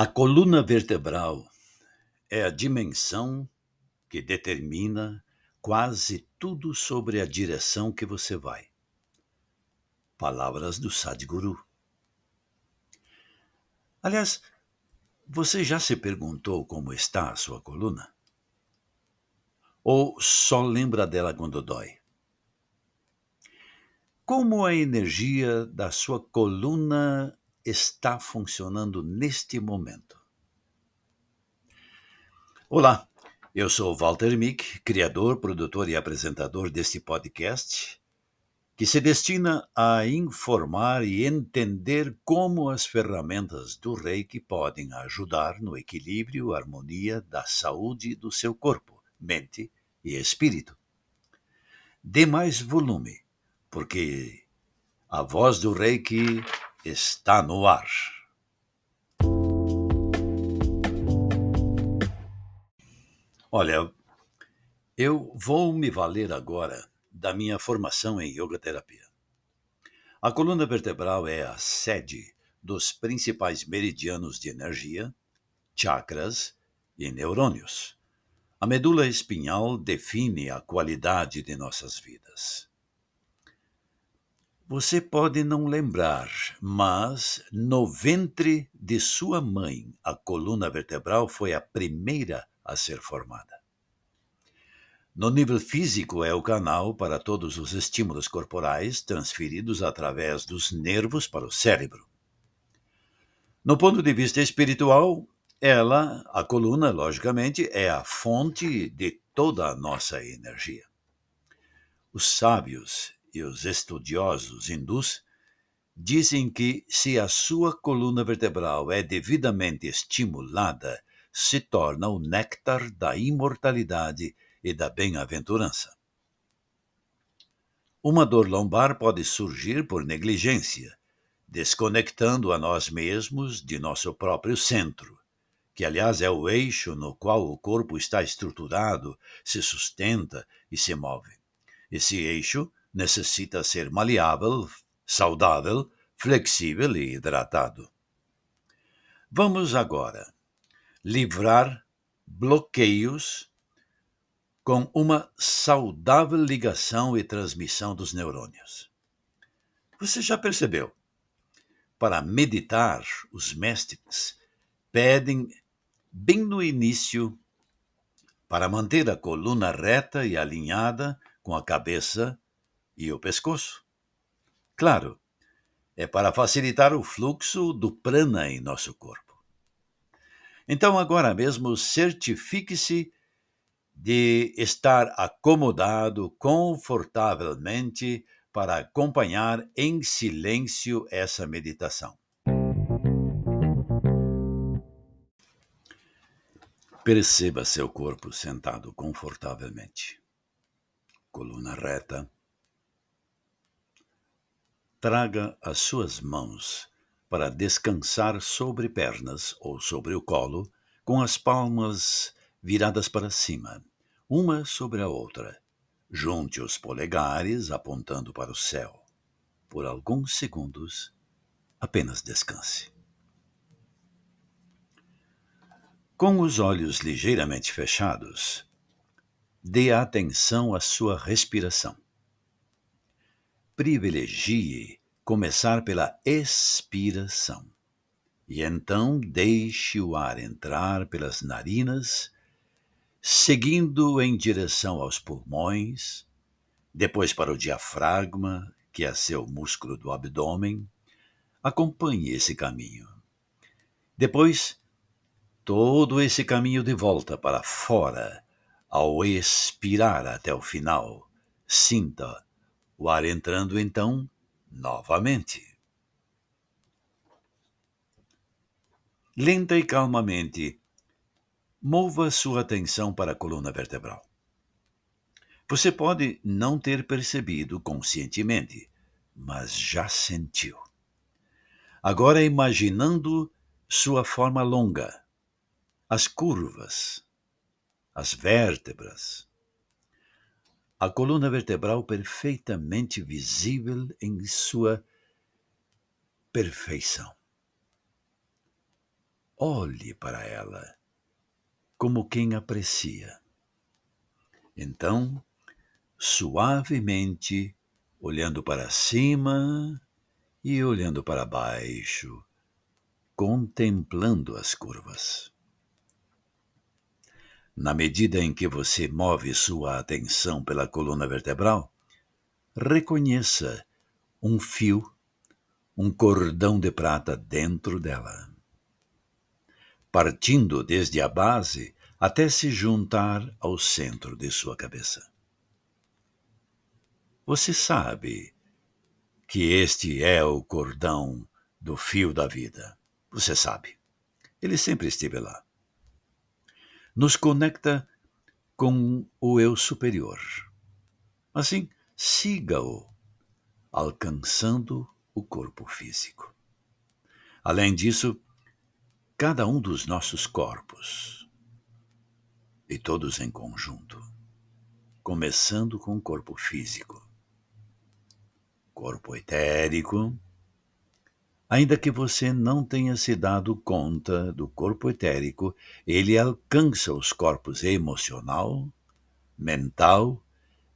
A coluna vertebral é a dimensão que determina quase tudo sobre a direção que você vai. Palavras do Sadhguru. Aliás, você já se perguntou como está a sua coluna? Ou só lembra dela quando dói? Como a energia da sua coluna está funcionando neste momento? Olá, eu sou Walter Mick, criador, produtor e apresentador deste podcast, que se destina a informar e entender como as ferramentas do Reiki podem ajudar no equilíbrio e harmonia da saúde do seu corpo, mente e espírito. Dê mais volume, porque a voz do Reiki está no ar. Olha, eu vou me valer agora da minha formação em yoga terapia. A coluna vertebral é a sede dos principais meridianos de energia, chakras e neurônios. A medula espinhal define a qualidade de nossas vidas. Você pode não lembrar, mas no ventre de sua mãe, a coluna vertebral foi a primeira a ser formada. No nível físico, é o canal para todos os estímulos corporais transferidos através dos nervos para o cérebro. No ponto de vista espiritual, ela, a coluna, logicamente, é a fonte de toda a nossa energia. Os sábios e os estudiosos hindus dizem que se a sua coluna vertebral é devidamente estimulada, se torna o néctar da imortalidade e da bem-aventurança. Uma dor lombar pode surgir por negligência, desconectando a nós mesmos de nosso próprio centro, que aliás é o eixo no qual o corpo está estruturado, se sustenta e se move. Esse eixo necessita ser maleável, saudável, flexível e hidratado. Vamos agora livrar bloqueios com uma saudável ligação e transmissão dos neurônios. Você já percebeu? Para meditar, os mestres pedem bem no início para manter a coluna reta e alinhada com a cabeça e o pescoço. Claro, é para facilitar o fluxo do prana em nosso corpo. Então, agora mesmo, certifique-se de estar acomodado confortavelmente para acompanhar em silêncio essa meditação. Perceba seu corpo sentado confortavelmente, coluna reta, traga as suas mãos para descansar sobre pernas ou sobre o colo, com as palmas viradas para cima, uma sobre a outra. Junte os polegares apontando para o céu. Por alguns segundos, apenas descanse. Com os olhos ligeiramente fechados, dê atenção à sua respiração privilegie começar pela expiração. E então deixe o ar entrar pelas narinas, seguindo em direção aos pulmões, depois para o diafragma, que é seu músculo do abdômen. Acompanhe esse caminho. Depois, todo esse caminho de volta para fora, ao expirar até o final, sinta o ar entrando então novamente. Lenta e calmamente, mova sua atenção para a coluna vertebral. Você pode não ter percebido conscientemente, mas já sentiu. Agora imaginando sua forma longa, as curvas, as vértebras, a coluna vertebral perfeitamente visível em sua perfeição. olhe para ela como quem aprecia. Então, suavemente, olhando para cima e olhando para baixo, contemplando as curvas. Na medida em que você move sua atenção pela coluna vertebral, reconheça um fio, um cordão de prata dentro dela partindo desde a base até se juntar ao centro de sua cabeça. Você sabe que este é o cordão do fio da vida. Você sabe. Ele sempre esteve lá. Nos conecta com o eu superior. Assim, siga-o, alcançando o corpo físico. Além disso, cada um dos nossos corpos, e todos em conjunto, começando com o corpo físico, corpo etérico, ainda que você não tenha se dado conta do corpo etérico, ele alcança os corpos emocional, mental,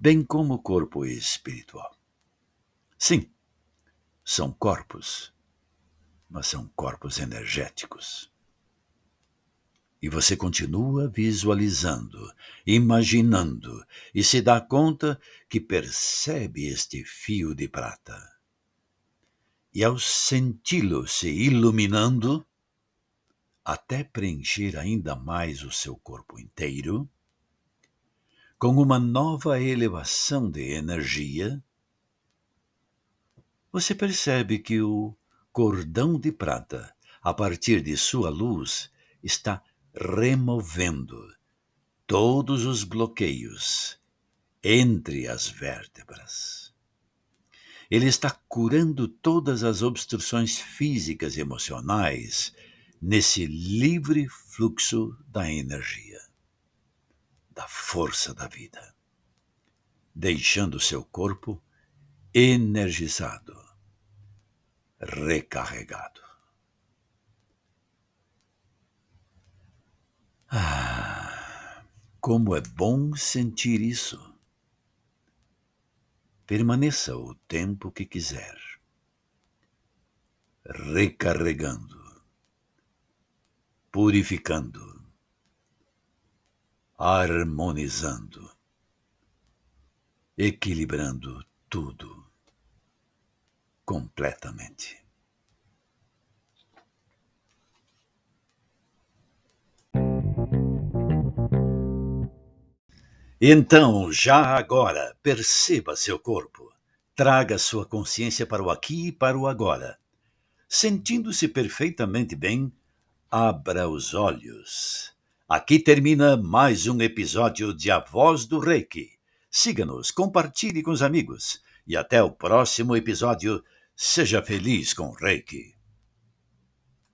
bem como o corpo espiritual. Sim, são corpos, mas são corpos energéticos. E você continua visualizando, imaginando, e se dá conta que percebe este fio de prata. E ao senti-lo se iluminando, até preencher ainda mais o seu corpo inteiro, com uma nova elevação de energia, você percebe que o cordão de prata, a partir de sua luz, está removendo todos os bloqueios entre as vértebras. Ele está curando todas as obstruções físicas e emocionais nesse livre fluxo da energia, da força da vida, deixando seu corpo energizado, recarregado. Ah, como é bom sentir isso. Permaneça o tempo que quiser, recarregando, purificando, harmonizando, equilibrando tudo. Completamente. Então, já agora, perceba seu corpo. Traga sua consciência para o aqui e para o agora. Sentindo-se perfeitamente bem, abra os olhos. Aqui termina mais um episódio de A Voz do Reiki. Siga-nos, compartilhe com os amigos e até o próximo episódio. Seja feliz com Reiki.